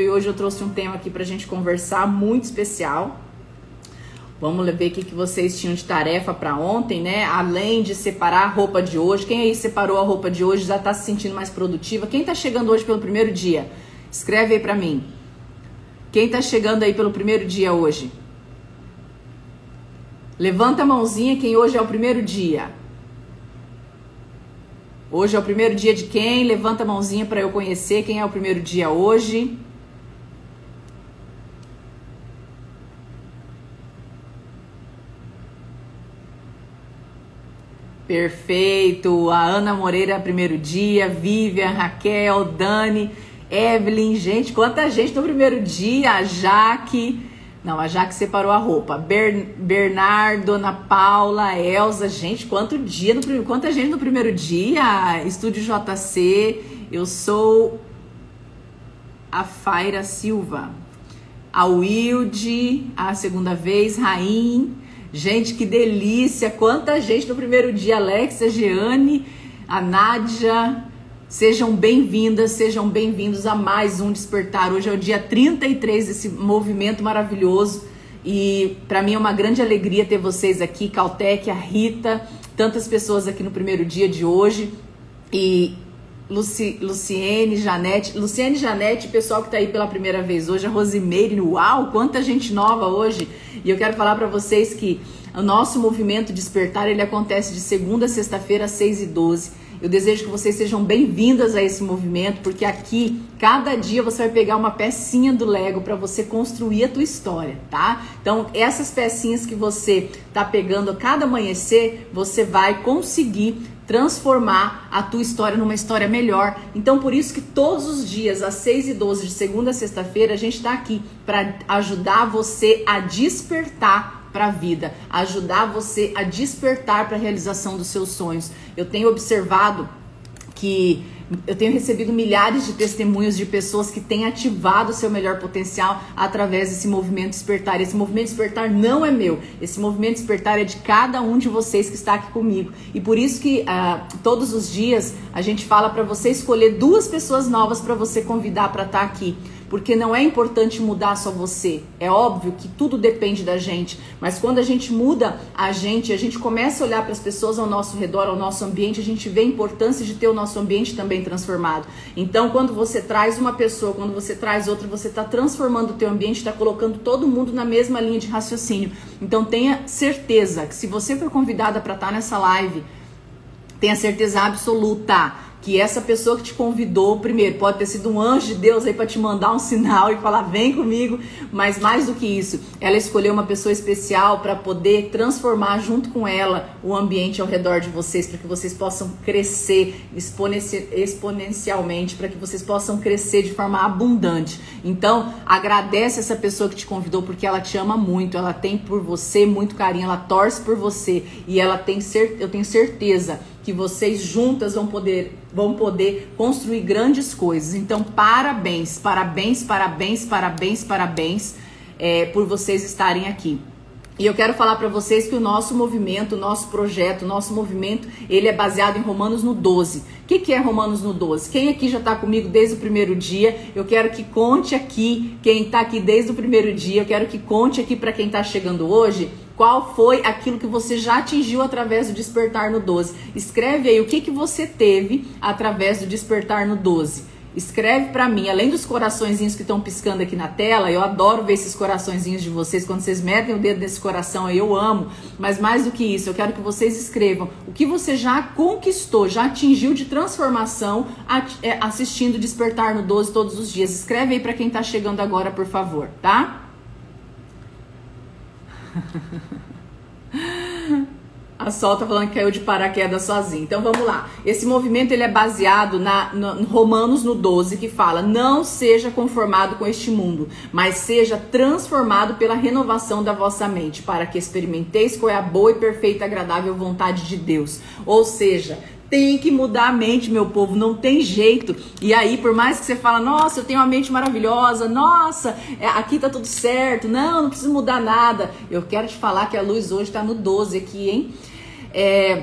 e hoje eu trouxe um tema aqui pra gente conversar muito especial. Vamos ver o que, que vocês tinham de tarefa para ontem, né? Além de separar a roupa de hoje. Quem aí separou a roupa de hoje já está se sentindo mais produtiva? Quem está chegando hoje pelo primeiro dia? Escreve aí para mim. Quem está chegando aí pelo primeiro dia hoje? Levanta a mãozinha quem hoje é o primeiro dia. Hoje é o primeiro dia de quem? Levanta a mãozinha para eu conhecer quem é o primeiro dia hoje. Perfeito. A Ana Moreira, primeiro dia. Vivian, Raquel, Dani, Evelyn. Gente, quanta gente no primeiro dia. A Jaque. Não, a Jaque separou a roupa. Ber, Bernardo, Ana Paula, Elza. Gente, quanto dia no quanta gente no primeiro dia. Estúdio JC. Eu sou a Faira Silva. A Wilde, a segunda vez, Raim. Gente, que delícia! Quanta gente no primeiro dia, Alexia, Jeane, a Nádia. Sejam bem-vindas, sejam bem-vindos a mais um Despertar. Hoje é o dia 33 desse movimento maravilhoso e para mim é uma grande alegria ter vocês aqui, Caltec, a Rita, tantas pessoas aqui no primeiro dia de hoje. E Luci, Luciene, Janete, Luciene, Janete, pessoal que está aí pela primeira vez hoje, a Rosimeire, uau, quanta gente nova hoje. E eu quero falar para vocês que o nosso movimento Despertar, ele acontece de segunda a sexta-feira, às 6 e 12. Eu desejo que vocês sejam bem-vindas a esse movimento, porque aqui, cada dia você vai pegar uma pecinha do Lego para você construir a tua história, tá? Então, essas pecinhas que você tá pegando a cada amanhecer, você vai conseguir transformar a tua história numa história melhor. Então, por isso que todos os dias, às 6 e 12 de segunda a sexta-feira, a gente está aqui para ajudar você a despertar para a vida, ajudar você a despertar para a realização dos seus sonhos. Eu tenho observado que eu tenho recebido milhares de testemunhos de pessoas que têm ativado o seu melhor potencial através desse movimento despertar. Esse movimento despertar não é meu. Esse movimento despertar é de cada um de vocês que está aqui comigo. E por isso que uh, todos os dias a gente fala para você escolher duas pessoas novas para você convidar para estar tá aqui porque não é importante mudar só você. É óbvio que tudo depende da gente, mas quando a gente muda a gente, a gente começa a olhar para as pessoas ao nosso redor, ao nosso ambiente, a gente vê a importância de ter o nosso ambiente também transformado. Então, quando você traz uma pessoa, quando você traz outra, você está transformando o teu ambiente, está colocando todo mundo na mesma linha de raciocínio. Então, tenha certeza que se você for convidada para estar tá nessa live, tenha certeza absoluta que essa pessoa que te convidou, primeiro, pode ter sido um anjo de Deus aí para te mandar um sinal e falar vem comigo, mas mais do que isso, ela escolheu uma pessoa especial para poder transformar junto com ela o ambiente ao redor de vocês, para que vocês possam crescer exponencialmente, para que vocês possam crescer de forma abundante. Então, agradece essa pessoa que te convidou porque ela te ama muito, ela tem por você muito carinho, ela torce por você e ela tem eu tenho certeza que vocês juntas vão poder, vão poder construir grandes coisas. Então, parabéns, parabéns, parabéns, parabéns, parabéns é, por vocês estarem aqui. E eu quero falar para vocês que o nosso movimento, o nosso projeto, o nosso movimento, ele é baseado em Romanos no 12. O que, que é Romanos no 12? Quem aqui já está comigo desde o primeiro dia? Eu quero que conte aqui, quem está aqui desde o primeiro dia, eu quero que conte aqui para quem está chegando hoje, qual foi aquilo que você já atingiu através do despertar no 12. Escreve aí o que, que você teve através do despertar no 12. Escreve para mim, além dos coraçõezinhos que estão piscando aqui na tela, eu adoro ver esses coraçõezinhos de vocês, quando vocês metem o dedo nesse coração, eu amo. Mas mais do que isso, eu quero que vocês escrevam o que você já conquistou, já atingiu de transformação é, assistindo Despertar no 12 todos os dias. Escreve aí para quem está chegando agora, por favor, tá? A Sol tá falando que caiu de paraquedas sozinho. Então vamos lá. Esse movimento ele é baseado na no, Romanos no 12 que fala: "Não seja conformado com este mundo, mas seja transformado pela renovação da vossa mente, para que experimenteis qual é a boa e perfeita agradável vontade de Deus." Ou seja, tem que mudar a mente, meu povo, não tem jeito. E aí, por mais que você fala, nossa, eu tenho uma mente maravilhosa, nossa, é, aqui tá tudo certo, não, não preciso mudar nada. Eu quero te falar que a luz hoje tá no 12 aqui, hein? É,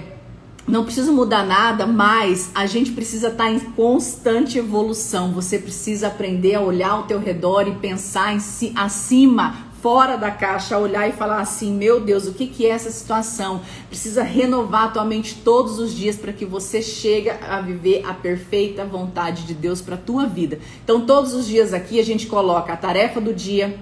não precisa mudar nada, mas a gente precisa estar tá em constante evolução. Você precisa aprender a olhar ao teu redor e pensar em si, acima, fora da caixa, olhar e falar assim: meu Deus, o que, que é essa situação? Precisa renovar a tua mente todos os dias para que você chegue a viver a perfeita vontade de Deus para a tua vida. Então, todos os dias aqui a gente coloca a tarefa do dia.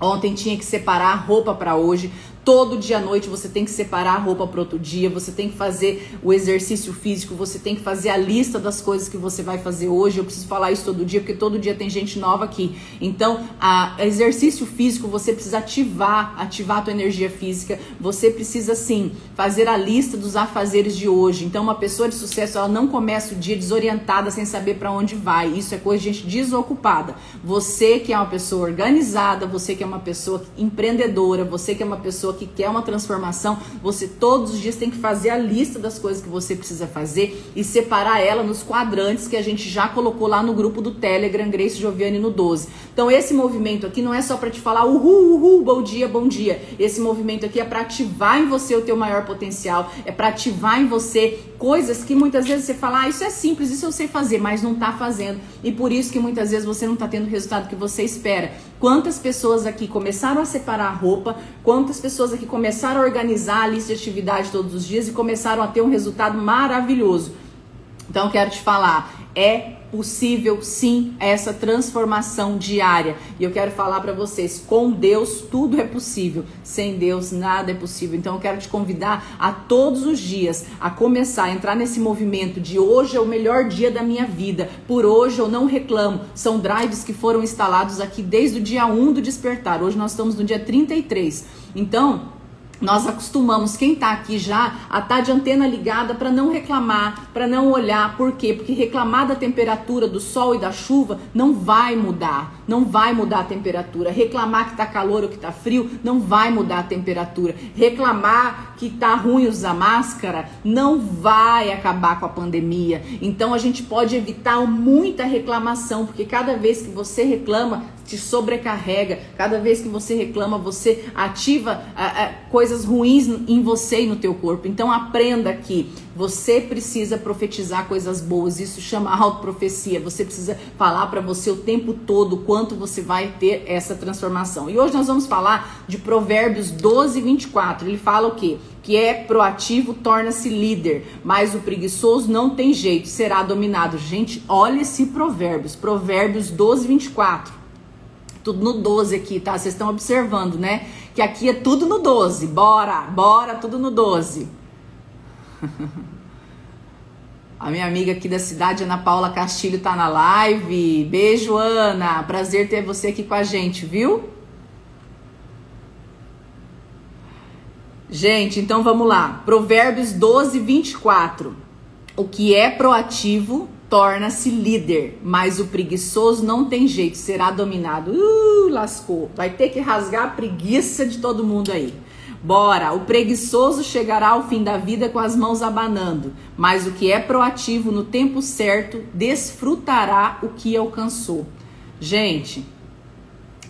Ontem tinha que separar a roupa para hoje. Todo dia à noite você tem que separar a roupa para outro dia, você tem que fazer o exercício físico, você tem que fazer a lista das coisas que você vai fazer hoje. Eu preciso falar isso todo dia, porque todo dia tem gente nova aqui. Então, a exercício físico, você precisa ativar, ativar a tua energia física. Você precisa sim fazer a lista dos afazeres de hoje. Então, uma pessoa de sucesso, ela não começa o dia desorientada sem saber para onde vai. Isso é coisa de gente desocupada. Você que é uma pessoa organizada, você que é uma pessoa empreendedora, você que é uma pessoa que quer uma transformação, você todos os dias tem que fazer a lista das coisas que você precisa fazer e separar ela nos quadrantes que a gente já colocou lá no grupo do Telegram Grace Joviane no 12. Então esse movimento aqui não é só para te falar uhul, uhul, bom dia, bom dia. Esse movimento aqui é para ativar em você o teu maior potencial, é para ativar em você coisas que muitas vezes você fala, ah, isso é simples, isso eu sei fazer, mas não tá fazendo. E por isso que muitas vezes você não tá tendo o resultado que você espera. Quantas pessoas aqui começaram a separar a roupa, quantas pessoas aqui começaram a organizar a lista de atividade todos os dias e começaram a ter um resultado maravilhoso. Então, quero te falar, é possível sim essa transformação diária. E eu quero falar para vocês, com Deus tudo é possível, sem Deus nada é possível. Então eu quero te convidar a todos os dias a começar a entrar nesse movimento de hoje é o melhor dia da minha vida. Por hoje eu não reclamo. São drives que foram instalados aqui desde o dia 1 do despertar. Hoje nós estamos no dia 33. Então, nós acostumamos quem está aqui já a estar tá de antena ligada para não reclamar, para não olhar. Por quê? Porque reclamar da temperatura do sol e da chuva não vai mudar, não vai mudar a temperatura. Reclamar que está calor ou que está frio não vai mudar a temperatura. Reclamar que está ruim usar máscara não vai acabar com a pandemia. Então a gente pode evitar muita reclamação, porque cada vez que você reclama, te sobrecarrega. Cada vez que você reclama, você ativa a, a, coisas ruins em você e no teu corpo. Então aprenda que você precisa profetizar coisas boas. Isso chama autoprofecia. Você precisa falar para você o tempo todo quanto você vai ter essa transformação. E hoje nós vamos falar de Provérbios 12, 24. Ele fala o quê? Que é proativo torna-se líder, mas o preguiçoso não tem jeito, será dominado. Gente, olha esse Provérbios, Provérbios 12, 24 tudo no 12 aqui, tá? Vocês estão observando, né? Que aqui é tudo no 12. Bora, bora, tudo no 12. A minha amiga aqui da cidade, Ana Paula Castilho, tá na live. Beijo, Ana. Prazer ter você aqui com a gente, viu? Gente, então vamos lá. Provérbios 12, 24. O que é proativo torna-se líder, mas o preguiçoso não tem jeito, será dominado. Uh, lascou. Vai ter que rasgar a preguiça de todo mundo aí. Bora, o preguiçoso chegará ao fim da vida com as mãos abanando, mas o que é proativo no tempo certo desfrutará o que alcançou. Gente,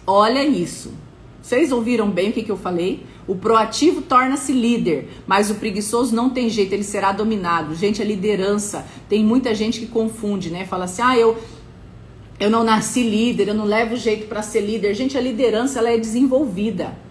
olha isso. Vocês ouviram bem o que, que eu falei? O proativo torna-se líder, mas o preguiçoso não tem jeito, ele será dominado. Gente, a liderança, tem muita gente que confunde, né? Fala assim: "Ah, eu eu não nasci líder, eu não levo jeito para ser líder". Gente, a liderança ela é desenvolvida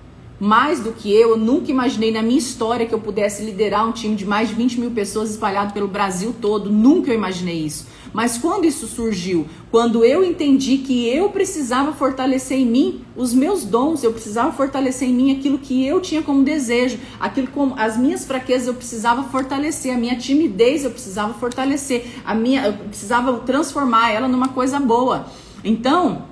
mais do que eu. Eu nunca imaginei na minha história que eu pudesse liderar um time de mais de 20 mil pessoas espalhado pelo Brasil todo. Nunca eu imaginei isso. Mas quando isso surgiu? Quando eu entendi que eu precisava fortalecer em mim os meus dons, eu precisava fortalecer em mim aquilo que eu tinha como desejo, aquilo como as minhas fraquezas eu precisava fortalecer, a minha timidez eu precisava fortalecer, a minha eu precisava transformar ela numa coisa boa. Então,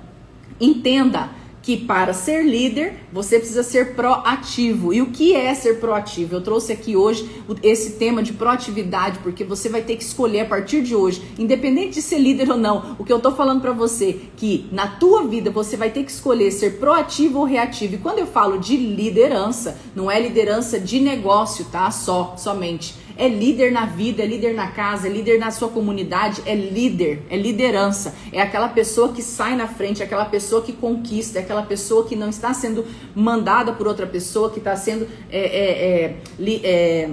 entenda, que para ser líder você precisa ser proativo. E o que é ser proativo? Eu trouxe aqui hoje esse tema de proatividade, porque você vai ter que escolher a partir de hoje, independente de ser líder ou não. O que eu tô falando para você que na tua vida você vai ter que escolher ser proativo ou reativo. E quando eu falo de liderança, não é liderança de negócio, tá? Só, somente é líder na vida, é líder na casa, é líder na sua comunidade, é líder, é liderança. É aquela pessoa que sai na frente, é aquela pessoa que conquista, é aquela pessoa que não está sendo mandada por outra pessoa, que está sendo. É, é, é, é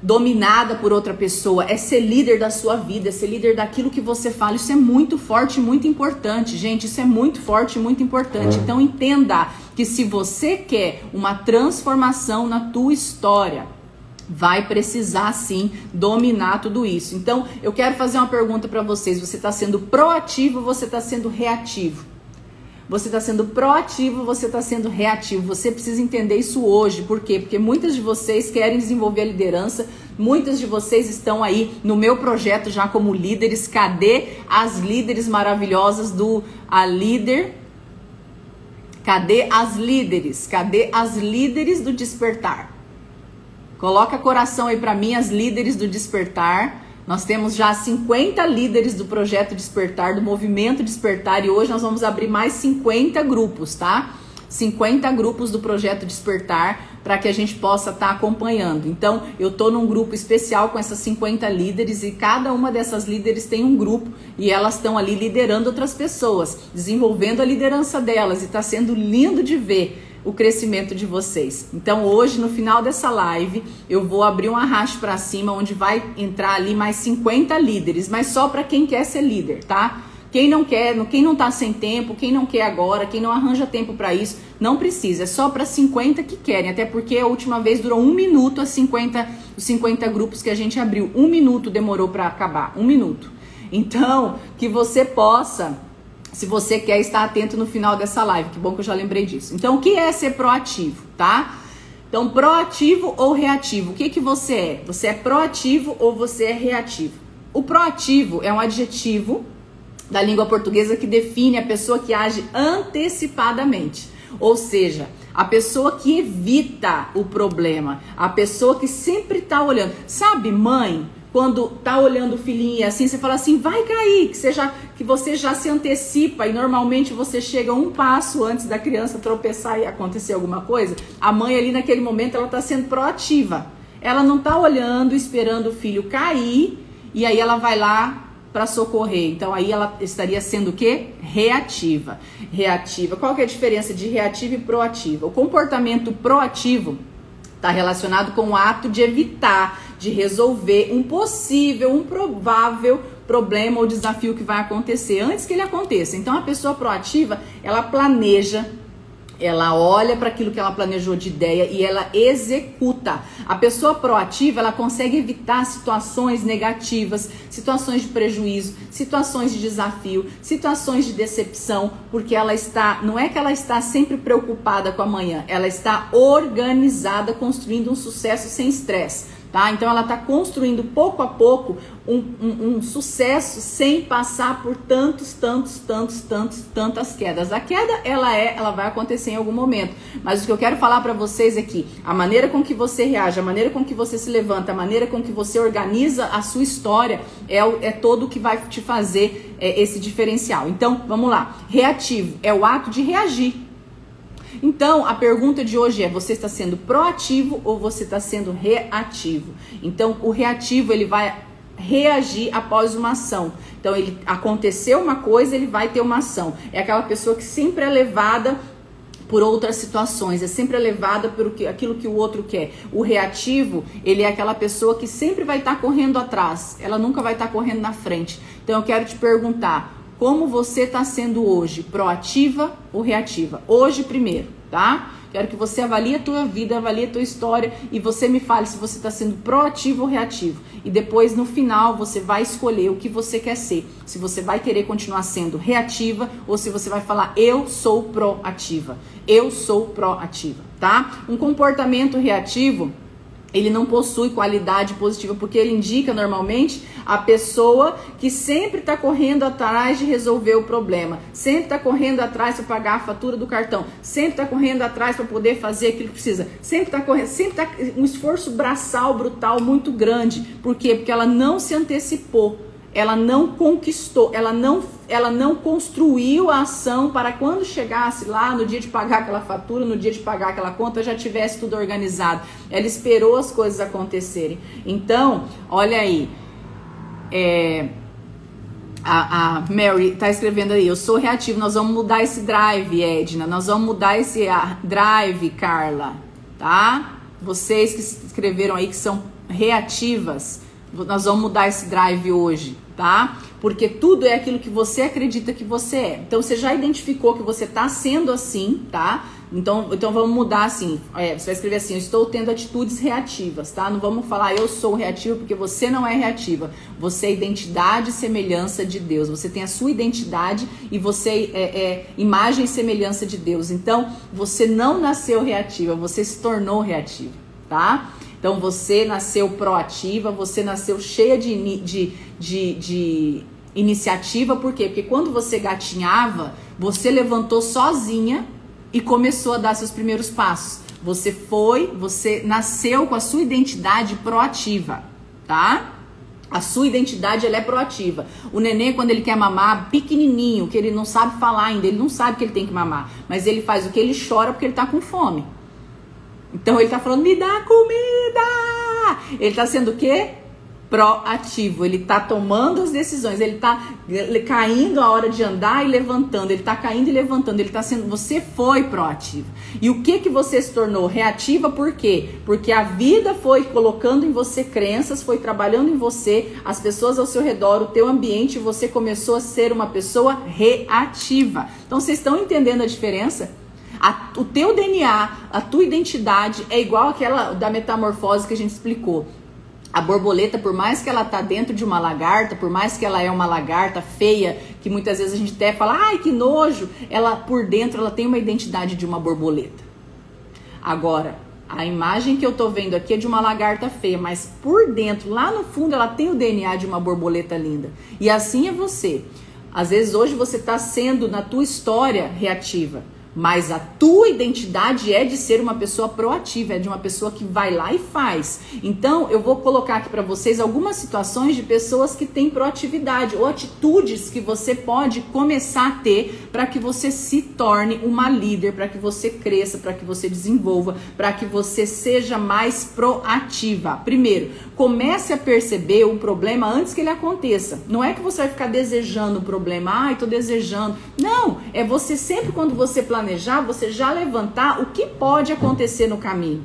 dominada por outra pessoa, é ser líder da sua vida, é ser líder daquilo que você fala. Isso é muito forte, muito importante, gente. Isso é muito forte, muito importante. Uhum. Então entenda que se você quer uma transformação na tua história, vai precisar sim dominar tudo isso. Então, eu quero fazer uma pergunta para vocês: você está sendo proativo ou você está sendo reativo? Você está sendo proativo, você está sendo reativo. Você precisa entender isso hoje. Por quê? Porque muitas de vocês querem desenvolver a liderança, muitas de vocês estão aí no meu projeto já como líderes. Cadê as líderes maravilhosas do A Líder? Cadê as líderes? Cadê as líderes do despertar? Coloca coração aí para mim, as líderes do despertar. Nós temos já 50 líderes do projeto Despertar, do movimento Despertar, e hoje nós vamos abrir mais 50 grupos, tá? 50 grupos do projeto Despertar para que a gente possa estar tá acompanhando. Então, eu tô num grupo especial com essas 50 líderes e cada uma dessas líderes tem um grupo e elas estão ali liderando outras pessoas, desenvolvendo a liderança delas e está sendo lindo de ver o crescimento de vocês. Então, hoje, no final dessa live, eu vou abrir um arraste para cima, onde vai entrar ali mais 50 líderes, mas só para quem quer ser líder, tá? Quem não quer, quem não tá sem tempo, quem não quer agora, quem não arranja tempo para isso, não precisa. É só para 50 que querem. Até porque a última vez durou um minuto as 50, os 50 grupos que a gente abriu. Um minuto demorou para acabar. Um minuto. Então, que você possa se você quer estar atento no final dessa live. Que bom que eu já lembrei disso. Então, o que é ser proativo, tá? Então, proativo ou reativo? O que que você é? Você é proativo ou você é reativo? O proativo é um adjetivo da língua portuguesa que define a pessoa que age antecipadamente. Ou seja, a pessoa que evita o problema, a pessoa que sempre está olhando. Sabe, mãe, quando tá olhando o filhinho assim, você fala assim, vai cair, que você, já, que você já se antecipa e normalmente você chega um passo antes da criança tropeçar e acontecer alguma coisa. A mãe ali naquele momento, ela tá sendo proativa. Ela não tá olhando, esperando o filho cair e aí ela vai lá para socorrer. Então aí ela estaria sendo o quê? Reativa. Reativa. Qual que é a diferença de reativa e proativa? O comportamento proativo está relacionado com o ato de evitar de resolver um possível, um provável problema ou desafio que vai acontecer antes que ele aconteça. Então a pessoa proativa, ela planeja ela olha para aquilo que ela planejou de ideia e ela executa. A pessoa proativa, ela consegue evitar situações negativas, situações de prejuízo, situações de desafio, situações de decepção, porque ela está, não é que ela está sempre preocupada com amanhã, ela está organizada, construindo um sucesso sem estresse tá? Então ela está construindo pouco a pouco um, um, um, sucesso sem passar por tantos, tantos, tantos, tantos, tantas quedas. A queda ela é, ela vai acontecer em algum momento. Mas o que eu quero falar para vocês é que a maneira com que você reage, a maneira com que você se levanta, a maneira com que você organiza a sua história é, é todo o que vai te fazer é, esse diferencial. Então vamos lá. Reativo é o ato de reagir então, a pergunta de hoje é: você está sendo proativo ou você está sendo reativo? Então, o reativo ele vai reagir após uma ação. Então, ele aconteceu uma coisa, ele vai ter uma ação. É aquela pessoa que sempre é levada por outras situações, é sempre levada por aquilo que o outro quer. O reativo, ele é aquela pessoa que sempre vai estar tá correndo atrás, ela nunca vai estar tá correndo na frente. Então eu quero te perguntar, como você está sendo hoje, proativa ou reativa? Hoje primeiro, tá? Quero que você avalie a tua vida, avalie a tua história e você me fale se você está sendo proativo ou reativo. E depois, no final, você vai escolher o que você quer ser. Se você vai querer continuar sendo reativa ou se você vai falar, eu sou proativa. Eu sou proativa, tá? Um comportamento reativo ele não possui qualidade positiva, porque ele indica normalmente a pessoa que sempre está correndo atrás de resolver o problema, sempre está correndo atrás para pagar a fatura do cartão, sempre está correndo atrás para poder fazer aquilo que precisa, sempre está correndo, sempre está um esforço braçal brutal muito grande. Por quê? Porque ela não se antecipou ela não conquistou, ela não, ela não construiu a ação para quando chegasse lá no dia de pagar aquela fatura, no dia de pagar aquela conta, já tivesse tudo organizado. Ela esperou as coisas acontecerem. Então, olha aí, é, a, a, Mary está escrevendo aí, eu sou reativo, nós vamos mudar esse drive, Edna, nós vamos mudar esse drive, Carla, tá? Vocês que escreveram aí que são reativas. Nós vamos mudar esse drive hoje, tá? Porque tudo é aquilo que você acredita que você é. Então você já identificou que você está sendo assim, tá? Então, então vamos mudar assim. É, você vai escrever assim: eu estou tendo atitudes reativas, tá? Não vamos falar eu sou reativo, porque você não é reativa. Você é identidade e semelhança de Deus. Você tem a sua identidade e você é, é imagem e semelhança de Deus. Então, você não nasceu reativa, você se tornou reativa, tá? Então você nasceu proativa, você nasceu cheia de, de, de, de iniciativa, por quê? Porque quando você gatinhava, você levantou sozinha e começou a dar seus primeiros passos. Você foi, você nasceu com a sua identidade proativa, tá? A sua identidade ela é proativa. O neném, quando ele quer mamar, pequenininho, que ele não sabe falar ainda, ele não sabe que ele tem que mamar, mas ele faz o que ele chora porque ele tá com fome. Então ele tá falando, me dá comida! Ele tá sendo o quê? proativo, ele está tomando as decisões, ele está caindo a hora de andar e levantando, ele está caindo e levantando, ele está sendo, você foi proativo. E o que que você se tornou reativa por quê? Porque a vida foi colocando em você crenças, foi trabalhando em você, as pessoas ao seu redor, o teu ambiente, você começou a ser uma pessoa reativa. Então vocês estão entendendo a diferença? A, o teu DNA, a tua identidade é igual aquela da metamorfose que a gente explicou. A borboleta, por mais que ela tá dentro de uma lagarta, por mais que ela é uma lagarta feia, que muitas vezes a gente até fala, ai que nojo, ela por dentro ela tem uma identidade de uma borboleta. Agora, a imagem que eu tô vendo aqui é de uma lagarta feia, mas por dentro, lá no fundo, ela tem o DNA de uma borboleta linda. E assim é você. Às vezes hoje você está sendo na tua história reativa. Mas a tua identidade é de ser uma pessoa proativa, é de uma pessoa que vai lá e faz. Então, eu vou colocar aqui para vocês algumas situações de pessoas que têm proatividade ou atitudes que você pode começar a ter para que você se torne uma líder, para que você cresça, para que você desenvolva, para que você seja mais proativa. Primeiro, comece a perceber o problema antes que ele aconteça. Não é que você vai ficar desejando o problema, ai, tô desejando. Não, é você sempre quando você planeja planejar, você já levantar o que pode acontecer no caminho.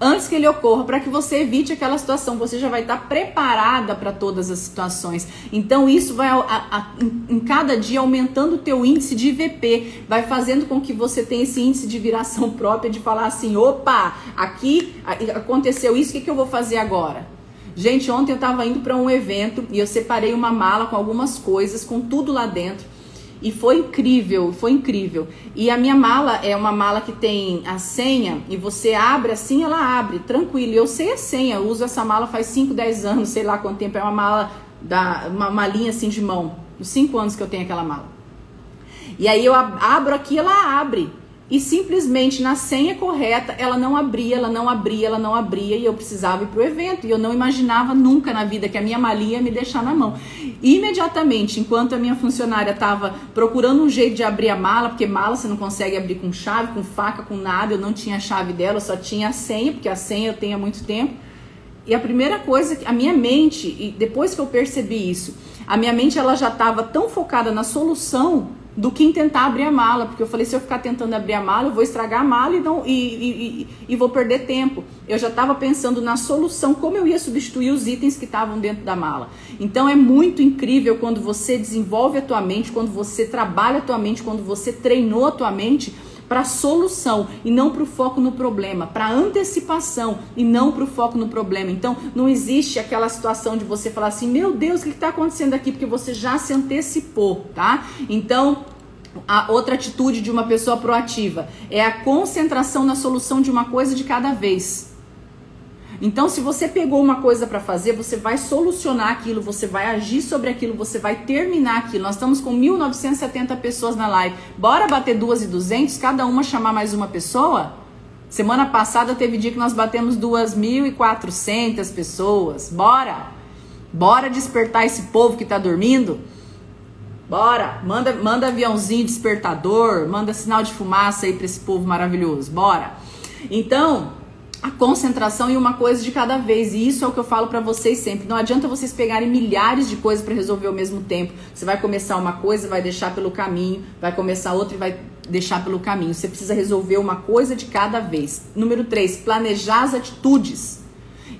Antes que ele ocorra, para que você evite aquela situação, você já vai estar preparada para todas as situações. Então, isso vai a, a, em, cada dia aumentando o teu índice de IVP, vai fazendo com que você tenha esse índice de viração própria, de falar assim: opa, aqui aconteceu isso, o que, que eu vou fazer agora? Gente, ontem eu estava indo para um evento e eu separei uma mala com algumas coisas, com tudo lá dentro. E foi incrível, foi incrível. E a minha mala é uma mala que tem a senha e você abre assim, ela abre, tranquilo. Eu sei a senha, eu uso essa mala faz 5, 10 anos, sei lá quanto tempo. É uma mala, da, uma malinha assim de mão. Os 5 anos que eu tenho aquela mala. E aí eu abro aqui, ela abre e simplesmente na senha correta ela não abria, ela não abria, ela não abria e eu precisava ir pro evento e eu não imaginava nunca na vida que a minha malinha ia me deixar na mão. Imediatamente, enquanto a minha funcionária estava procurando um jeito de abrir a mala, porque mala você não consegue abrir com chave, com faca, com nada, eu não tinha a chave dela, eu só tinha a senha, porque a senha eu tenho há muito tempo. E a primeira coisa que a minha mente, e depois que eu percebi isso, a minha mente ela já estava tão focada na solução do que tentar abrir a mala, porque eu falei, se eu ficar tentando abrir a mala, eu vou estragar a mala e, não, e, e, e vou perder tempo. Eu já estava pensando na solução, como eu ia substituir os itens que estavam dentro da mala. Então é muito incrível quando você desenvolve a tua mente, quando você trabalha a tua mente, quando você treinou a tua mente para solução e não para o foco no problema, para antecipação e não para o foco no problema. Então, não existe aquela situação de você falar assim: meu Deus, o que está acontecendo aqui? Porque você já se antecipou, tá? Então, a outra atitude de uma pessoa proativa é a concentração na solução de uma coisa de cada vez. Então, se você pegou uma coisa para fazer, você vai solucionar aquilo, você vai agir sobre aquilo, você vai terminar aquilo. Nós estamos com 1.970 pessoas na live. Bora bater duas e duzentos, cada uma chamar mais uma pessoa? Semana passada teve dia que nós batemos 2.400 pessoas. Bora! Bora despertar esse povo que está dormindo? Bora! Manda, manda aviãozinho despertador, manda sinal de fumaça aí para esse povo maravilhoso. Bora! Então, a concentração em uma coisa de cada vez. E isso é o que eu falo para vocês sempre. Não adianta vocês pegarem milhares de coisas para resolver ao mesmo tempo. Você vai começar uma coisa, vai deixar pelo caminho, vai começar outra e vai deixar pelo caminho. Você precisa resolver uma coisa de cada vez. Número 3, planejar as atitudes.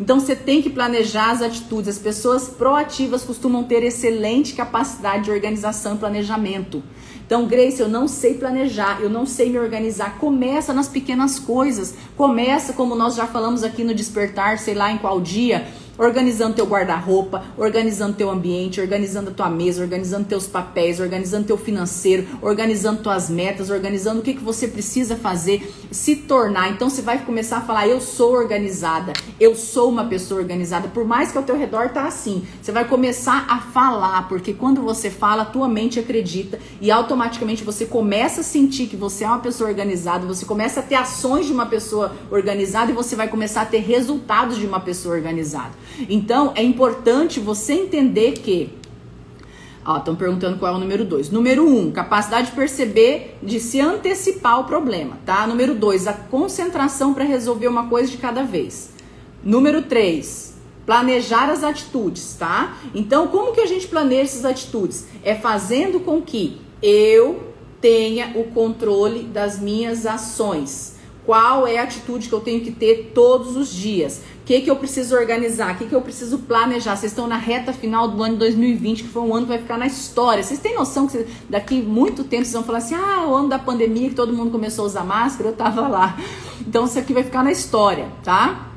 Então você tem que planejar as atitudes. As pessoas proativas costumam ter excelente capacidade de organização e planejamento. Então, Grace, eu não sei planejar, eu não sei me organizar. Começa nas pequenas coisas. Começa, como nós já falamos aqui no despertar, sei lá em qual dia organizando teu guarda-roupa, organizando teu ambiente, organizando a tua mesa, organizando teus papéis, organizando teu financeiro, organizando tuas metas, organizando o que, que você precisa fazer, se tornar. Então você vai começar a falar: eu sou organizada, eu sou uma pessoa organizada. Por mais que ao teu redor tá assim, você vai começar a falar, porque quando você fala, tua mente acredita e automaticamente você começa a sentir que você é uma pessoa organizada, você começa a ter ações de uma pessoa organizada e você vai começar a ter resultados de uma pessoa organizada. Então, é importante você entender que. Estão perguntando qual é o número 2. Número 1, um, capacidade de perceber, de se antecipar o problema, tá? Número 2, a concentração para resolver uma coisa de cada vez. Número 3, planejar as atitudes, tá? Então, como que a gente planeja essas atitudes? É fazendo com que eu tenha o controle das minhas ações. Qual é a atitude que eu tenho que ter todos os dias? O que, que eu preciso organizar? O que, que eu preciso planejar? Vocês estão na reta final do ano 2020, que foi um ano que vai ficar na história. Vocês têm noção que daqui muito tempo vocês vão falar assim: ah, o ano da pandemia que todo mundo começou a usar máscara, eu tava lá. Então isso aqui vai ficar na história, tá?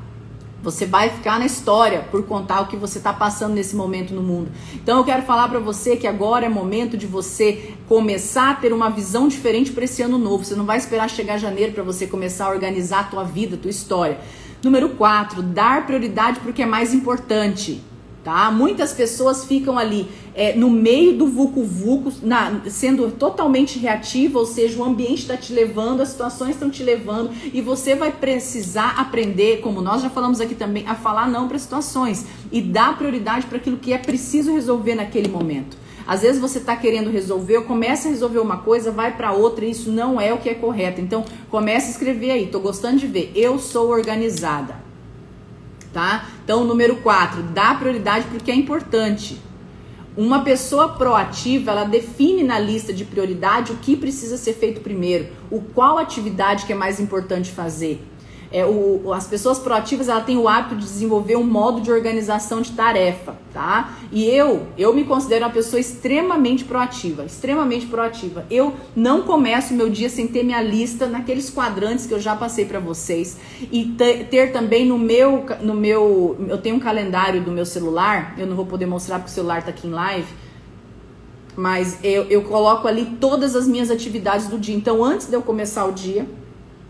Você vai ficar na história por contar o que você está passando nesse momento no mundo. Então eu quero falar para você que agora é momento de você começar a ter uma visão diferente para esse ano novo. Você não vai esperar chegar janeiro para você começar a organizar a tua vida, a tua história. Número 4, dar prioridade para o que é mais importante. Tá? Muitas pessoas ficam ali é, no meio do vucu-vucu, sendo totalmente reativa, ou seja, o ambiente está te levando, as situações estão te levando, e você vai precisar aprender, como nós já falamos aqui também, a falar não para situações e dar prioridade para aquilo que é preciso resolver naquele momento. Às vezes você está querendo resolver, começa a resolver uma coisa, vai para outra e isso não é o que é correto. Então, começa a escrever aí. Tô gostando de ver. Eu sou organizada. Tá? Então, número 4, dá prioridade porque é importante. Uma pessoa proativa, ela define na lista de prioridade o que precisa ser feito primeiro, o qual atividade que é mais importante fazer. É, o, as pessoas proativas ela têm o hábito de desenvolver um modo de organização de tarefa, tá? E eu, eu me considero uma pessoa extremamente proativa, extremamente proativa. Eu não começo meu dia sem ter minha lista naqueles quadrantes que eu já passei para vocês e ter, ter também no meu, no meu, eu tenho um calendário do meu celular. Eu não vou poder mostrar porque o celular tá aqui em live mas eu, eu coloco ali todas as minhas atividades do dia. Então, antes de eu começar o dia,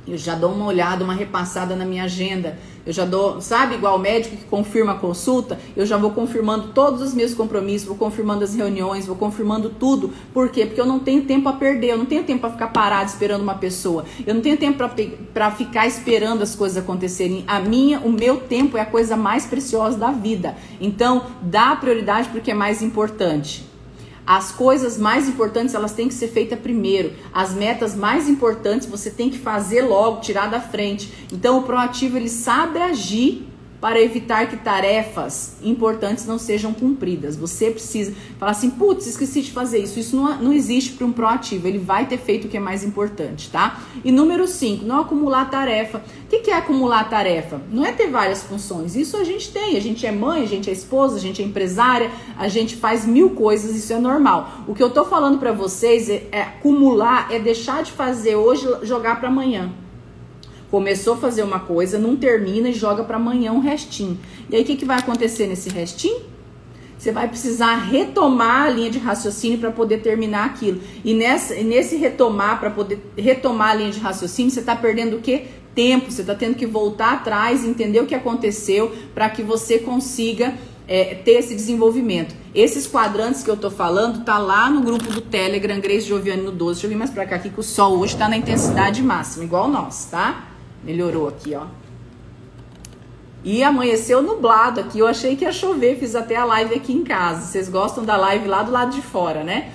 eu já dou uma olhada, uma repassada na minha agenda. Eu já dou, sabe, igual o médico que confirma a consulta, eu já vou confirmando todos os meus compromissos, vou confirmando as reuniões, vou confirmando tudo. Por quê? Porque eu não tenho tempo a perder, eu não tenho tempo para ficar parado esperando uma pessoa. Eu não tenho tempo para ficar esperando as coisas acontecerem. A minha, o meu tempo é a coisa mais preciosa da vida. Então, dá prioridade porque é mais importante. As coisas mais importantes elas têm que ser feitas primeiro. As metas mais importantes você tem que fazer logo, tirar da frente. Então o proativo ele sabe agir para evitar que tarefas importantes não sejam cumpridas. Você precisa falar assim, putz, esqueci de fazer isso. Isso não, não existe para um proativo. Ele vai ter feito o que é mais importante, tá? E número 5, não acumular tarefa. O que, que é acumular tarefa? Não é ter várias funções. Isso a gente tem. A gente é mãe, a gente é esposa, a gente é empresária, a gente faz mil coisas. Isso é normal. O que eu tô falando para vocês é, é acumular, é deixar de fazer hoje, jogar para amanhã. Começou a fazer uma coisa, não termina e joga para amanhã um restinho. E aí o que, que vai acontecer nesse restinho? Você vai precisar retomar a linha de raciocínio para poder terminar aquilo. E nessa, nesse retomar, para poder retomar a linha de raciocínio, você está perdendo o quê? Tempo. Você está tendo que voltar atrás, entender o que aconteceu, para que você consiga é, ter esse desenvolvimento. Esses quadrantes que eu tô falando tá lá no grupo do Telegram, Grace Giovanni no 12. Deixa eu vir mais pra cá aqui que o sol hoje tá na intensidade máxima, igual nós, tá? Melhorou aqui, ó. E amanheceu nublado aqui. Eu achei que ia chover, fiz até a live aqui em casa. Vocês gostam da live lá do lado de fora, né?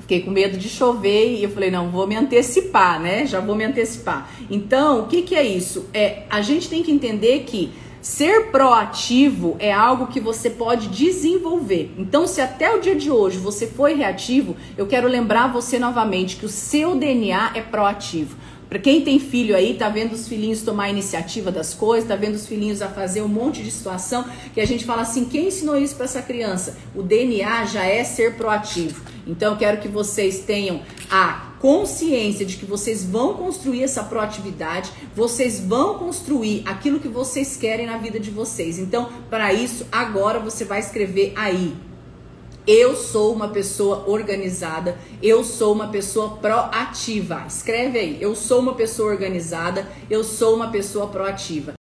Fiquei com medo de chover e eu falei, não, vou me antecipar, né? Já vou me antecipar. Então, o que, que é isso? É, a gente tem que entender que Ser proativo é algo que você pode desenvolver. Então, se até o dia de hoje você foi reativo, eu quero lembrar você novamente que o seu DNA é proativo. Para quem tem filho aí, tá vendo os filhinhos tomar a iniciativa das coisas, tá vendo os filhinhos a fazer um monte de situação que a gente fala assim, quem ensinou isso para essa criança? O DNA já é ser proativo. Então eu quero que vocês tenham a consciência de que vocês vão construir essa proatividade, vocês vão construir aquilo que vocês querem na vida de vocês. Então, para isso, agora você vai escrever aí eu sou uma pessoa organizada, eu sou uma pessoa proativa. Escreve aí, eu sou uma pessoa organizada, eu sou uma pessoa proativa.